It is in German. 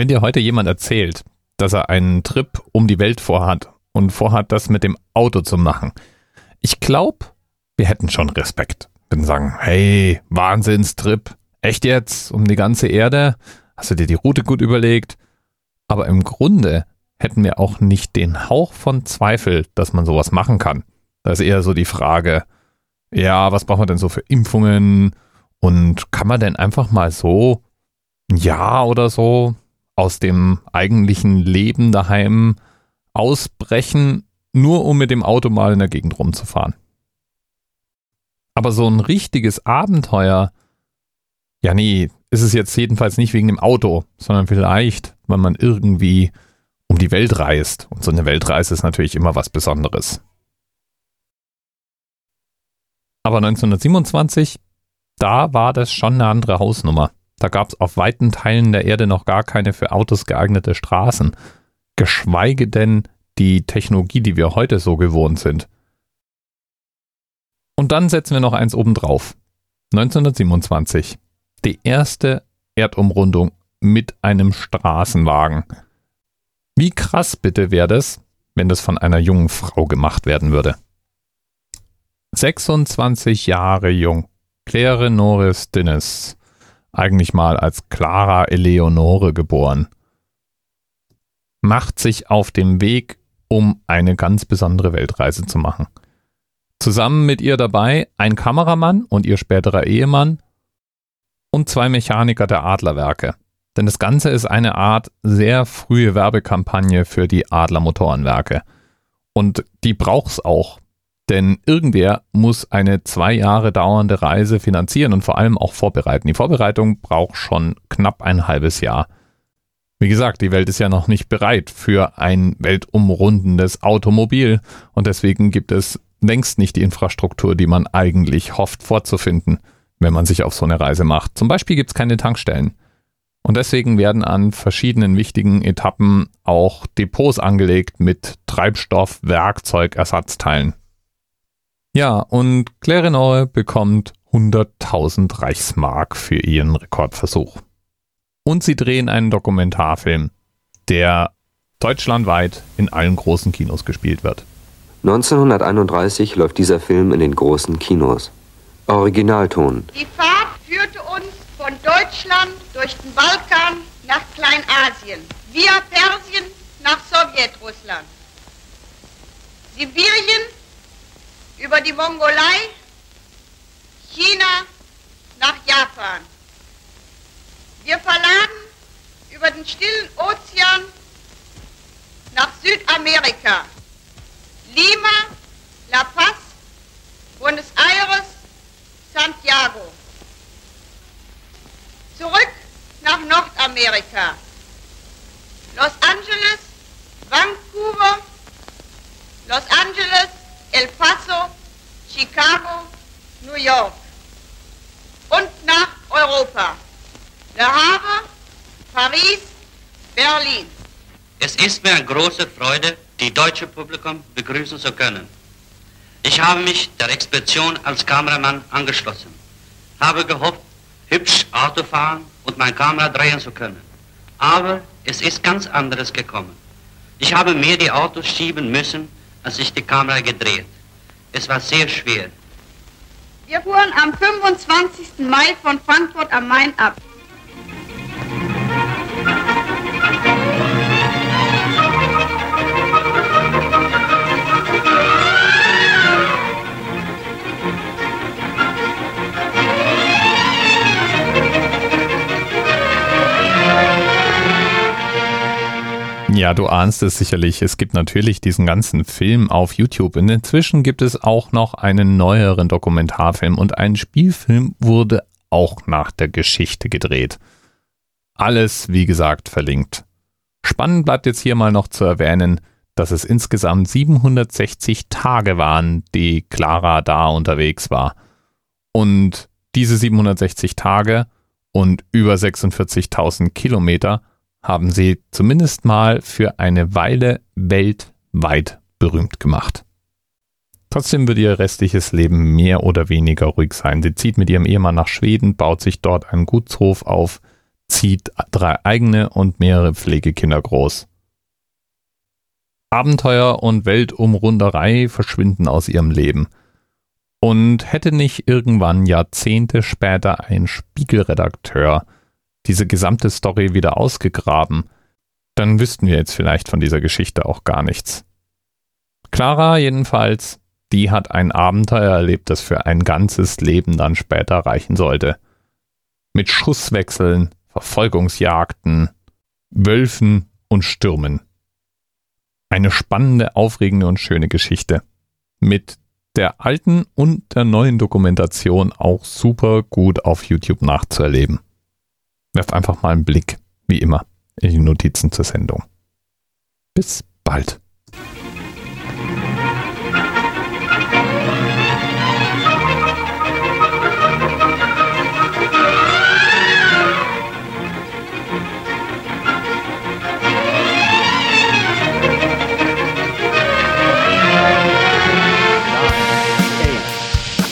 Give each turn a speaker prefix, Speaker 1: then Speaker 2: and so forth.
Speaker 1: Wenn dir heute jemand erzählt, dass er einen Trip um die Welt vorhat und vorhat, das mit dem Auto zu machen, ich glaube, wir hätten schon Respekt. Würden sagen, hey, Wahnsinnstrip, echt jetzt, um die ganze Erde? Hast du dir die Route gut überlegt? Aber im Grunde hätten wir auch nicht den Hauch von Zweifel, dass man sowas machen kann. Da ist eher so die Frage, ja, was braucht man denn so für Impfungen? Und kann man denn einfach mal so ein Jahr oder so aus dem eigentlichen Leben daheim ausbrechen, nur um mit dem Auto mal in der Gegend rumzufahren? Aber so ein richtiges Abenteuer, ja nee, ist es jetzt jedenfalls nicht wegen dem Auto, sondern vielleicht, weil man irgendwie um die Welt reist. Und so eine Weltreise ist natürlich immer was Besonderes. Aber 1927, da war das schon eine andere Hausnummer. Da gab es auf weiten Teilen der Erde noch gar keine für Autos geeignete Straßen. Geschweige denn die Technologie, die wir heute so gewohnt sind. Und dann setzen wir noch eins obendrauf. 1927. Die erste Erdumrundung mit einem Straßenwagen. Wie krass bitte wäre das, wenn das von einer jungen Frau gemacht werden würde? 26 Jahre jung. Claire Norris Dinnes. Eigentlich mal als Clara Eleonore geboren. Macht sich auf dem Weg, um eine ganz besondere Weltreise zu machen. Zusammen mit ihr dabei ein Kameramann und ihr späterer Ehemann und zwei Mechaniker der Adlerwerke. Denn das Ganze ist eine Art sehr frühe Werbekampagne für die Adler Motorenwerke. Und die braucht's auch. Denn irgendwer muss eine zwei Jahre dauernde Reise finanzieren und vor allem auch vorbereiten. Die Vorbereitung braucht schon knapp ein halbes Jahr. Wie gesagt, die Welt ist ja noch nicht bereit für ein weltumrundendes Automobil und deswegen gibt es längst nicht die Infrastruktur, die man eigentlich hofft vorzufinden, wenn man sich auf so eine Reise macht. Zum Beispiel gibt es keine Tankstellen. Und deswegen werden an verschiedenen wichtigen Etappen auch Depots angelegt mit Treibstoff, Werkzeug, Ersatzteilen. Ja, und Clarenor bekommt 100.000 Reichsmark für ihren Rekordversuch. Und sie drehen einen Dokumentarfilm, der deutschlandweit in allen großen Kinos gespielt wird.
Speaker 2: 1931 läuft dieser Film in den großen Kinos. Originalton.
Speaker 3: Die Fahrt führte uns von Deutschland durch den Balkan nach Kleinasien, via Persien nach Sowjetrussland, Sibirien über die Mongolei, China nach Japan. Wir verladen über den stillen Ozean nach Südamerika, Lima, La Paz, Buenos Aires, Santiago. Zurück nach Nordamerika. Los Angeles, Vancouver, Los Angeles, El Paso, Chicago, New York. Und nach Europa. Le Havre, Paris, Berlin.
Speaker 4: Es ist mir eine große Freude, die deutsche Publikum begrüßen zu können. Ich habe mich der Expedition als Kameramann angeschlossen, habe gehofft, hübsch Auto fahren und meine Kamera drehen zu können. Aber es ist ganz anderes gekommen. Ich habe mehr die Autos schieben müssen, als ich die Kamera gedreht. Es war sehr schwer.
Speaker 3: Wir fuhren am 25. Mai von Frankfurt am Main ab.
Speaker 1: Ja, du ahnst es sicherlich. Es gibt natürlich diesen ganzen Film auf YouTube. Und inzwischen gibt es auch noch einen neueren Dokumentarfilm und ein Spielfilm wurde auch nach der Geschichte gedreht. Alles, wie gesagt, verlinkt. Spannend bleibt jetzt hier mal noch zu erwähnen, dass es insgesamt 760 Tage waren, die Clara da unterwegs war. Und diese 760 Tage und über 46.000 Kilometer haben sie zumindest mal für eine Weile weltweit berühmt gemacht. Trotzdem wird ihr restliches Leben mehr oder weniger ruhig sein. Sie zieht mit ihrem Ehemann nach Schweden, baut sich dort einen Gutshof auf, zieht drei eigene und mehrere Pflegekinder groß. Abenteuer und Weltumrunderei verschwinden aus ihrem Leben. Und hätte nicht irgendwann Jahrzehnte später ein Spiegelredakteur diese gesamte Story wieder ausgegraben, dann wüssten wir jetzt vielleicht von dieser Geschichte auch gar nichts. Clara jedenfalls, die hat ein Abenteuer erlebt, das für ein ganzes Leben dann später reichen sollte. Mit Schusswechseln, Verfolgungsjagden, Wölfen und Stürmen. Eine spannende, aufregende und schöne Geschichte. Mit der alten und der neuen Dokumentation auch super gut auf YouTube nachzuerleben. Werft einfach mal einen Blick, wie immer, in die Notizen zur Sendung. Bis bald.